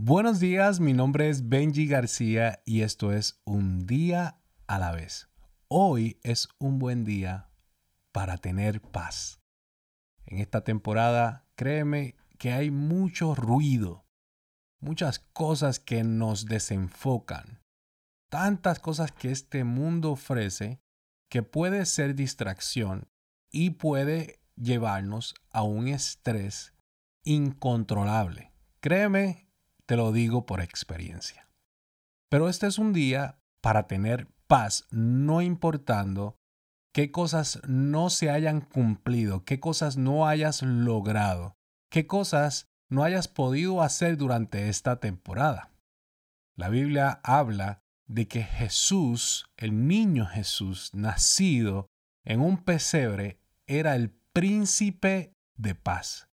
Buenos días, mi nombre es Benji García y esto es Un día a la vez. Hoy es un buen día para tener paz. En esta temporada, créeme que hay mucho ruido, muchas cosas que nos desenfocan, tantas cosas que este mundo ofrece que puede ser distracción y puede llevarnos a un estrés incontrolable. Créeme te lo digo por experiencia. Pero este es un día para tener paz, no importando qué cosas no se hayan cumplido, qué cosas no hayas logrado, qué cosas no hayas podido hacer durante esta temporada. La Biblia habla de que Jesús, el niño Jesús, nacido en un pesebre, era el príncipe de paz.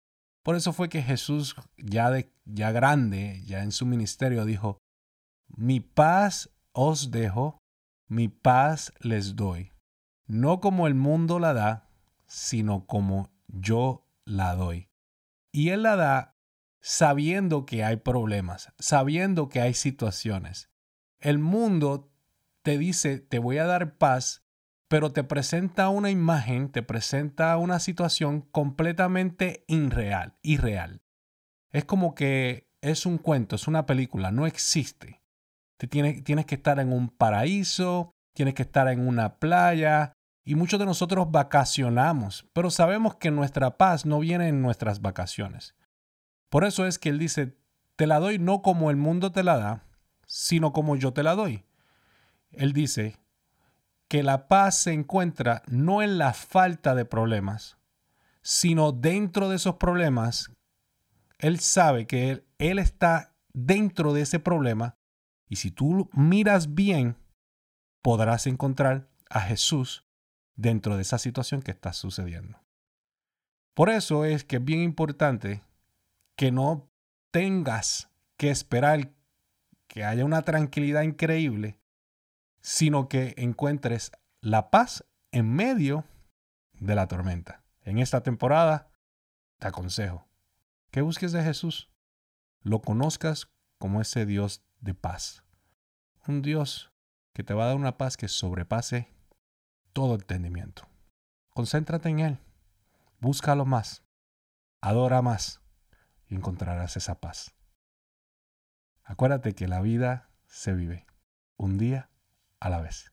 Por eso fue que Jesús, ya, de, ya grande, ya en su ministerio, dijo, mi paz os dejo, mi paz les doy. No como el mundo la da, sino como yo la doy. Y Él la da sabiendo que hay problemas, sabiendo que hay situaciones. El mundo te dice, te voy a dar paz, pero te presenta una imagen, te presenta una situación completamente irreal, irreal. Es como que es un cuento, es una película, no existe. Te tienes, tienes que estar en un paraíso, tienes que estar en una playa, y muchos de nosotros vacacionamos, pero sabemos que nuestra paz no viene en nuestras vacaciones. Por eso es que Él dice, te la doy no como el mundo te la da, sino como yo te la doy. Él dice, que la paz se encuentra no en la falta de problemas, sino dentro de esos problemas. Él sabe que él, él está dentro de ese problema y si tú miras bien, podrás encontrar a Jesús dentro de esa situación que está sucediendo. Por eso es que es bien importante que no tengas que esperar que haya una tranquilidad increíble sino que encuentres la paz en medio de la tormenta. En esta temporada, te aconsejo que busques de Jesús, lo conozcas como ese Dios de paz. Un Dios que te va a dar una paz que sobrepase todo entendimiento. Concéntrate en Él, búscalo más, adora más y encontrarás esa paz. Acuérdate que la vida se vive un día a la vez.